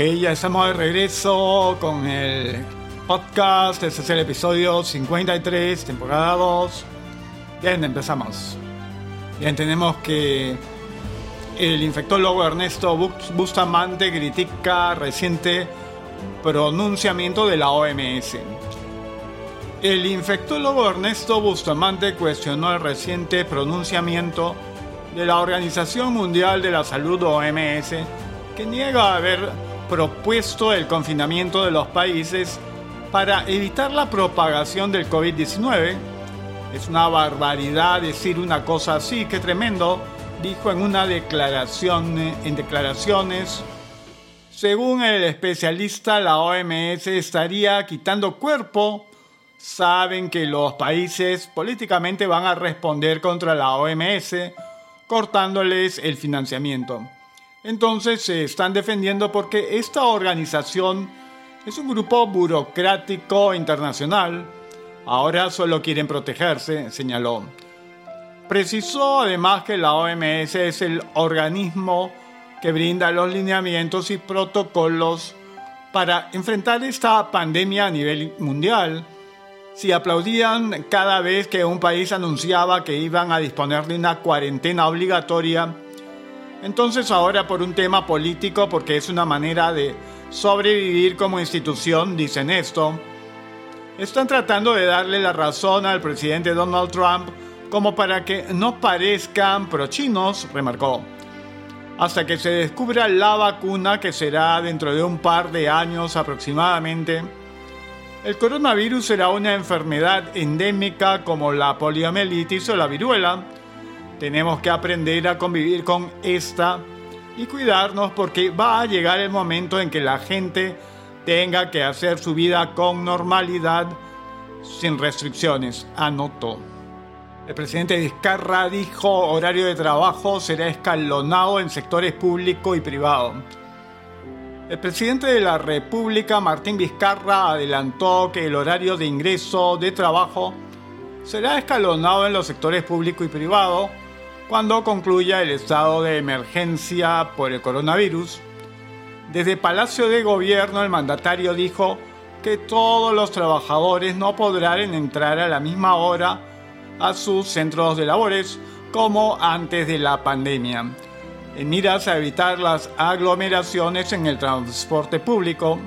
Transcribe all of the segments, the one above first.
ya estamos de regreso con el podcast. Este es el episodio 53, temporada 2. Bien, empezamos. Bien, tenemos que el infectólogo Ernesto Bustamante critica reciente pronunciamiento de la OMS. El infectólogo Ernesto Bustamante cuestionó el reciente pronunciamiento de la Organización Mundial de la Salud OMS, que niega haber propuesto el confinamiento de los países para evitar la propagación del COVID-19. Es una barbaridad decir una cosa así, qué tremendo, dijo en una declaración en declaraciones. Según el especialista, la OMS estaría quitando cuerpo. Saben que los países políticamente van a responder contra la OMS cortándoles el financiamiento. Entonces se están defendiendo porque esta organización es un grupo burocrático internacional. Ahora solo quieren protegerse, señaló. Precisó además que la OMS es el organismo que brinda los lineamientos y protocolos para enfrentar esta pandemia a nivel mundial si aplaudían cada vez que un país anunciaba que iban a disponer de una cuarentena obligatoria, entonces ahora por un tema político, porque es una manera de sobrevivir como institución, dicen esto, están tratando de darle la razón al presidente Donald Trump como para que no parezcan prochinos, remarcó, hasta que se descubra la vacuna que será dentro de un par de años aproximadamente el coronavirus será una enfermedad endémica como la poliomielitis o la viruela. Tenemos que aprender a convivir con esta y cuidarnos porque va a llegar el momento en que la gente tenga que hacer su vida con normalidad, sin restricciones, anotó. El presidente Vizcarra dijo horario de trabajo será escalonado en sectores público y privado. El presidente de la República, Martín Vizcarra, adelantó que el horario de ingreso de trabajo será escalonado en los sectores público y privado cuando concluya el estado de emergencia por el coronavirus. Desde Palacio de Gobierno, el mandatario dijo que todos los trabajadores no podrán entrar a la misma hora a sus centros de labores como antes de la pandemia en miras a evitar las aglomeraciones en el transporte público,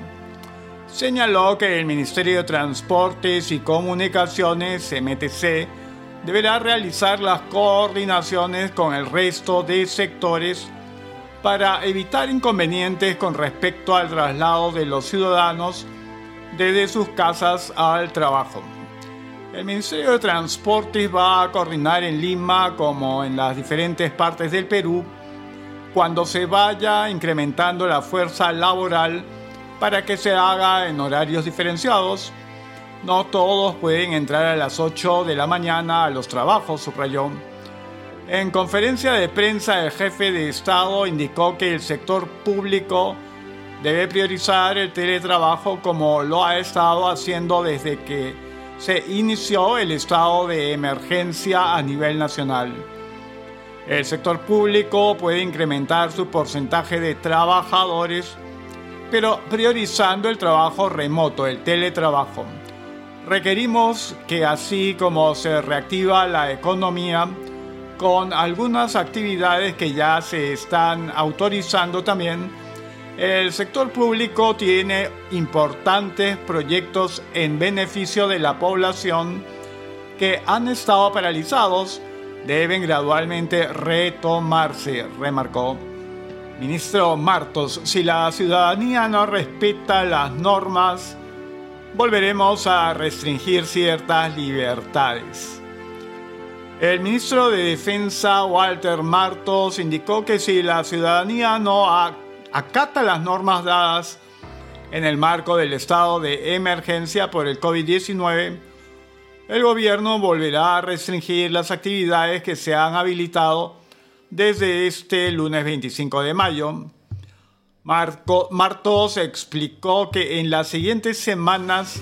señaló que el Ministerio de Transportes y Comunicaciones, MTC, deberá realizar las coordinaciones con el resto de sectores para evitar inconvenientes con respecto al traslado de los ciudadanos desde sus casas al trabajo. El Ministerio de Transportes va a coordinar en Lima como en las diferentes partes del Perú cuando se vaya incrementando la fuerza laboral para que se haga en horarios diferenciados. No todos pueden entrar a las 8 de la mañana a los trabajos, subrayó. En conferencia de prensa, el jefe de Estado indicó que el sector público debe priorizar el teletrabajo como lo ha estado haciendo desde que se inició el estado de emergencia a nivel nacional. El sector público puede incrementar su porcentaje de trabajadores, pero priorizando el trabajo remoto, el teletrabajo. Requerimos que así como se reactiva la economía, con algunas actividades que ya se están autorizando también, el sector público tiene importantes proyectos en beneficio de la población que han estado paralizados deben gradualmente retomarse, remarcó. Ministro Martos, si la ciudadanía no respeta las normas, volveremos a restringir ciertas libertades. El ministro de Defensa, Walter Martos, indicó que si la ciudadanía no acata las normas dadas en el marco del estado de emergencia por el COVID-19, el gobierno volverá a restringir las actividades que se han habilitado desde este lunes 25 de mayo. Marco, Martos explicó que en las siguientes semanas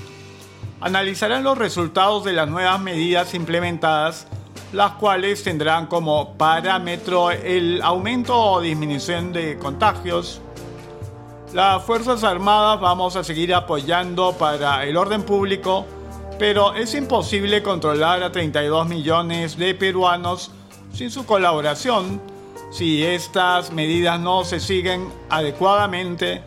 analizarán los resultados de las nuevas medidas implementadas, las cuales tendrán como parámetro el aumento o disminución de contagios. Las Fuerzas Armadas vamos a seguir apoyando para el orden público, pero es imposible controlar a 32 millones de peruanos sin su colaboración. Si estas medidas no se siguen adecuadamente,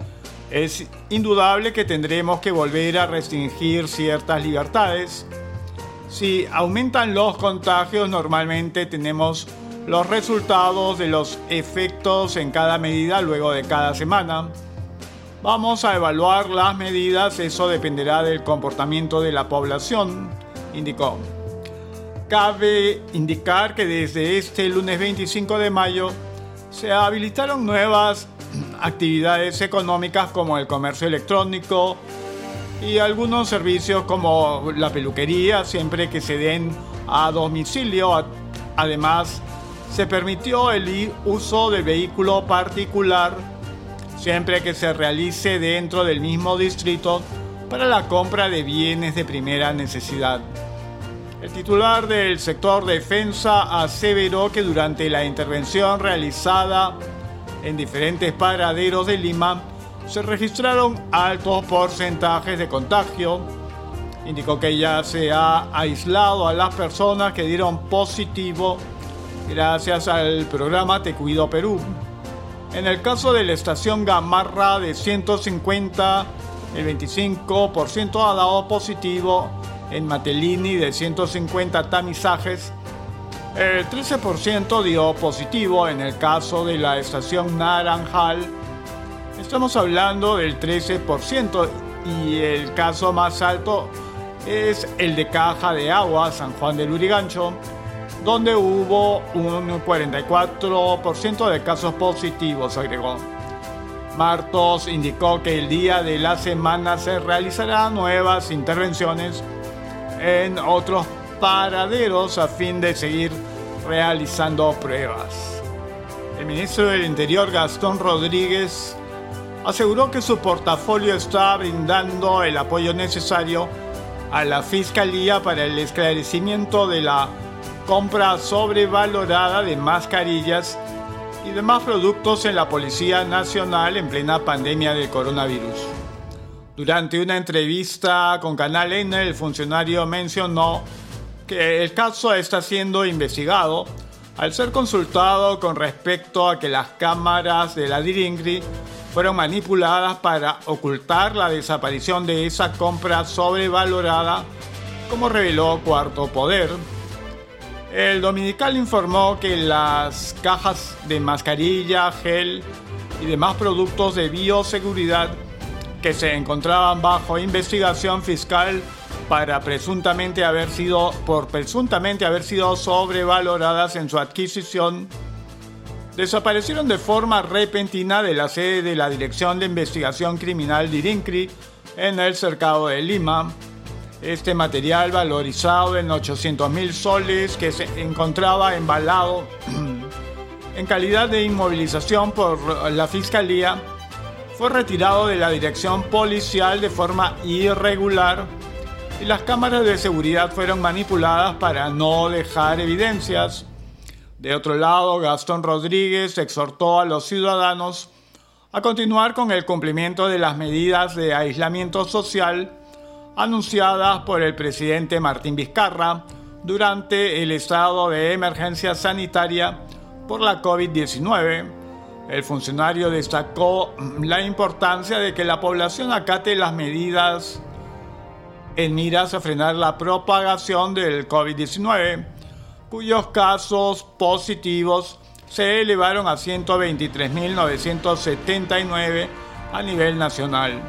es indudable que tendremos que volver a restringir ciertas libertades. Si aumentan los contagios, normalmente tenemos los resultados de los efectos en cada medida luego de cada semana. Vamos a evaluar las medidas, eso dependerá del comportamiento de la población, indicó. Cabe indicar que desde este lunes 25 de mayo se habilitaron nuevas actividades económicas como el comercio electrónico y algunos servicios como la peluquería, siempre que se den a domicilio. Además, se permitió el uso de vehículo particular siempre que se realice dentro del mismo distrito para la compra de bienes de primera necesidad. El titular del sector defensa aseveró que durante la intervención realizada en diferentes paraderos de Lima se registraron altos porcentajes de contagio. Indicó que ya se ha aislado a las personas que dieron positivo gracias al programa Te Cuido Perú. En el caso de la estación Gamarra de 150, el 25% ha dado positivo. En Matelini de 150 tamizajes, el 13% dio positivo. En el caso de la estación Naranjal, estamos hablando del 13% y el caso más alto es el de Caja de Agua, San Juan del Urigancho, donde hubo un 44% de casos positivos, agregó. Martos indicó que el día de la semana se realizarán nuevas intervenciones en otros paraderos a fin de seguir realizando pruebas. El ministro del Interior, Gastón Rodríguez, aseguró que su portafolio está brindando el apoyo necesario a la Fiscalía para el esclarecimiento de la compra sobrevalorada de mascarillas y demás productos en la Policía Nacional en plena pandemia del coronavirus. Durante una entrevista con Canal N, el funcionario mencionó que el caso está siendo investigado al ser consultado con respecto a que las cámaras de la Diringri fueron manipuladas para ocultar la desaparición de esa compra sobrevalorada, como reveló Cuarto Poder, el dominical informó que las cajas de mascarilla, gel y demás productos de bioseguridad que se encontraban bajo investigación fiscal para presuntamente haber sido por presuntamente haber sido sobrevaloradas en su adquisición desaparecieron de forma repentina de la sede de la Dirección de Investigación Criminal de INCRI en el cercado de Lima. Este material valorizado en 800 mil soles que se encontraba embalado en calidad de inmovilización por la Fiscalía fue retirado de la dirección policial de forma irregular y las cámaras de seguridad fueron manipuladas para no dejar evidencias. De otro lado, Gastón Rodríguez exhortó a los ciudadanos a continuar con el cumplimiento de las medidas de aislamiento social anunciadas por el presidente Martín Vizcarra durante el estado de emergencia sanitaria por la COVID-19. El funcionario destacó la importancia de que la población acate las medidas en miras a frenar la propagación del COVID-19, cuyos casos positivos se elevaron a 123.979 a nivel nacional.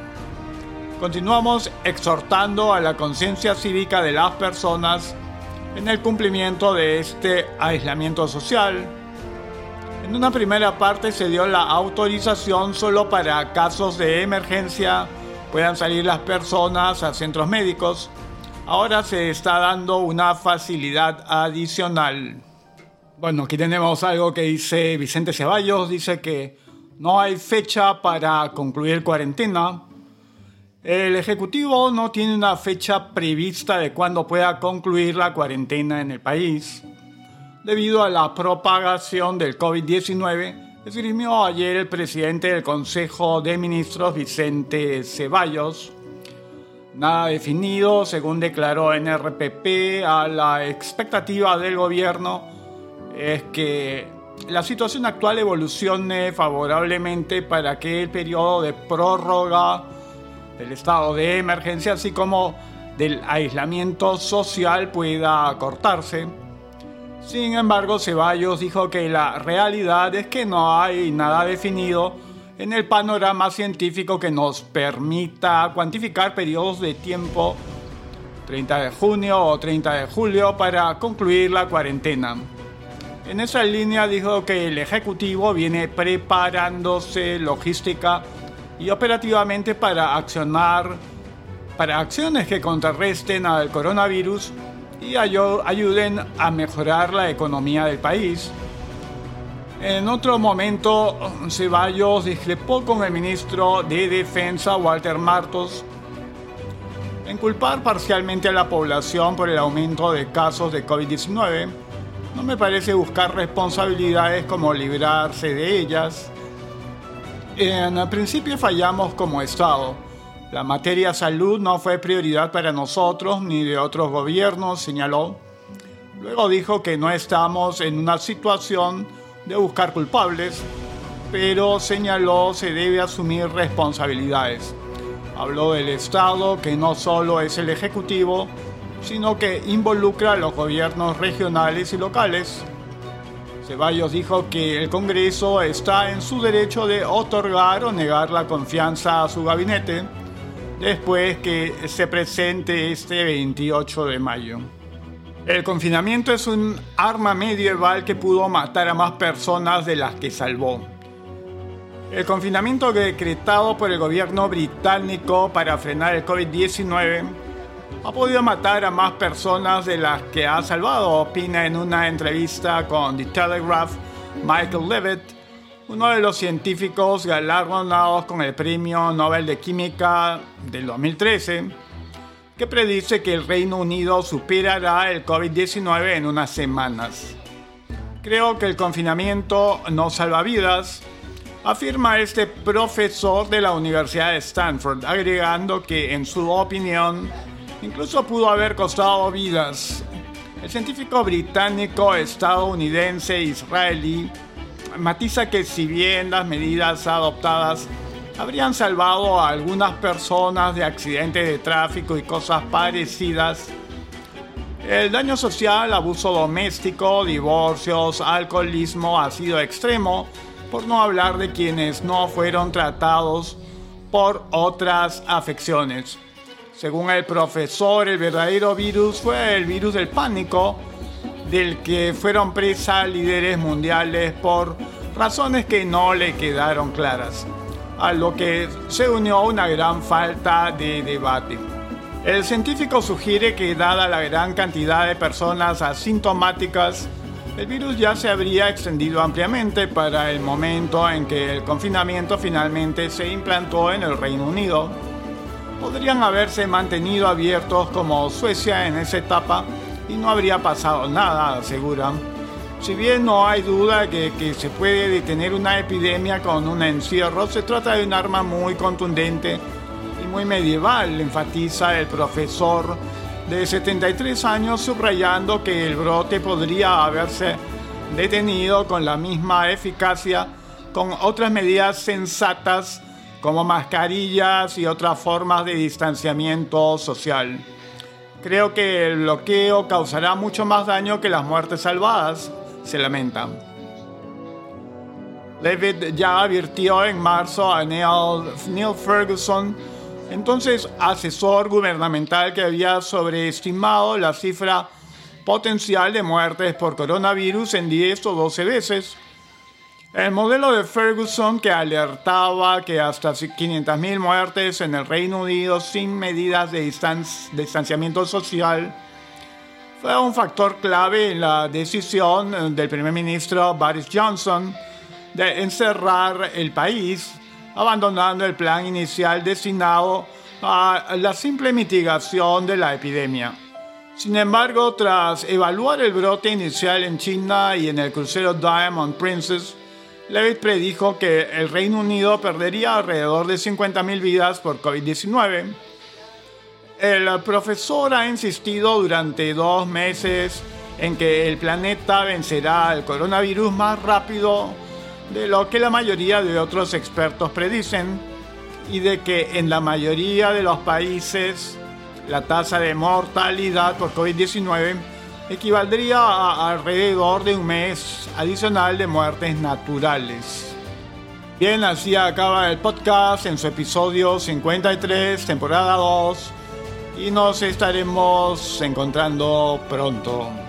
Continuamos exhortando a la conciencia cívica de las personas en el cumplimiento de este aislamiento social. En una primera parte se dio la autorización solo para casos de emergencia puedan salir las personas a centros médicos. Ahora se está dando una facilidad adicional. Bueno, aquí tenemos algo que dice Vicente Ceballos, dice que no hay fecha para concluir cuarentena, el Ejecutivo no tiene una fecha prevista de cuándo pueda concluir la cuarentena en el país, debido a la propagación del COVID-19 esgrimió ayer el presidente del Consejo de Ministros, Vicente Ceballos. Nada definido, según declaró en RPP, a la expectativa del gobierno es que la situación actual evolucione favorablemente para que el periodo de prórroga del estado de emergencia, así como del aislamiento social, pueda cortarse. Sin embargo, Ceballos dijo que la realidad es que no hay nada definido en el panorama científico que nos permita cuantificar periodos de tiempo 30 de junio o 30 de julio para concluir la cuarentena. En esa línea dijo que el Ejecutivo viene preparándose logística y operativamente para accionar para acciones que contrarresten al coronavirus y ayuden a mejorar la economía del país. En otro momento, Ceballos discrepó con el ministro de Defensa, Walter Martos, en culpar parcialmente a la población por el aumento de casos de COVID-19. No me parece buscar responsabilidades como librarse de ellas. En principio fallamos como Estado la materia salud no fue prioridad para nosotros ni de otros gobiernos, señaló. Luego dijo que no estamos en una situación de buscar culpables, pero señaló se debe asumir responsabilidades. Habló del Estado, que no solo es el Ejecutivo, sino que involucra a los gobiernos regionales y locales. Ceballos dijo que el Congreso está en su derecho de otorgar o negar la confianza a su gabinete después que se presente este 28 de mayo. El confinamiento es un arma medieval que pudo matar a más personas de las que salvó. El confinamiento decretado por el gobierno británico para frenar el COVID-19 ha podido matar a más personas de las que ha salvado, opina en una entrevista con The Telegraph Michael Levitt, uno de los científicos galardonados con el Premio Nobel de Química del 2013, que predice que el Reino Unido superará el COVID-19 en unas semanas. Creo que el confinamiento no salva vidas, afirma este profesor de la Universidad de Stanford, agregando que en su opinión incluso pudo haber costado vidas. El científico británico, estadounidense, israelí, matiza que si bien las medidas adoptadas habrían salvado a algunas personas de accidentes de tráfico y cosas parecidas, el daño social, abuso doméstico, divorcios, alcoholismo ha sido extremo, por no hablar de quienes no fueron tratados por otras afecciones. Según el profesor, el verdadero virus fue el virus del pánico, del que fueron presa líderes mundiales por razones que no le quedaron claras, a lo que se unió una gran falta de debate. El científico sugiere que dada la gran cantidad de personas asintomáticas, el virus ya se habría extendido ampliamente para el momento en que el confinamiento finalmente se implantó en el Reino Unido. Podrían haberse mantenido abiertos como Suecia en esa etapa y no habría pasado nada, aseguran. Si bien no hay duda que, que se puede detener una epidemia con un encierro, se trata de un arma muy contundente y muy medieval, enfatiza el profesor de 73 años, subrayando que el brote podría haberse detenido con la misma eficacia con otras medidas sensatas como mascarillas y otras formas de distanciamiento social. Creo que el bloqueo causará mucho más daño que las muertes salvadas, se lamenta. David ya advirtió en marzo a Neil, Neil Ferguson, entonces asesor gubernamental que había sobreestimado la cifra potencial de muertes por coronavirus en 10 o 12 veces el modelo de Ferguson que alertaba que hasta 500.000 muertes en el Reino Unido sin medidas de distanciamiento social fue un factor clave en la decisión del primer ministro Boris Johnson de encerrar el país, abandonando el plan inicial destinado a la simple mitigación de la epidemia. Sin embargo, tras evaluar el brote inicial en China y en el crucero Diamond Princess, Levitt predijo que el Reino Unido perdería alrededor de 50.000 vidas por COVID-19. El profesor ha insistido durante dos meses en que el planeta vencerá al coronavirus más rápido de lo que la mayoría de otros expertos predicen y de que en la mayoría de los países la tasa de mortalidad por COVID-19 equivaldría a alrededor de un mes adicional de muertes naturales. Bien, así acaba el podcast en su episodio 53, temporada 2, y nos estaremos encontrando pronto.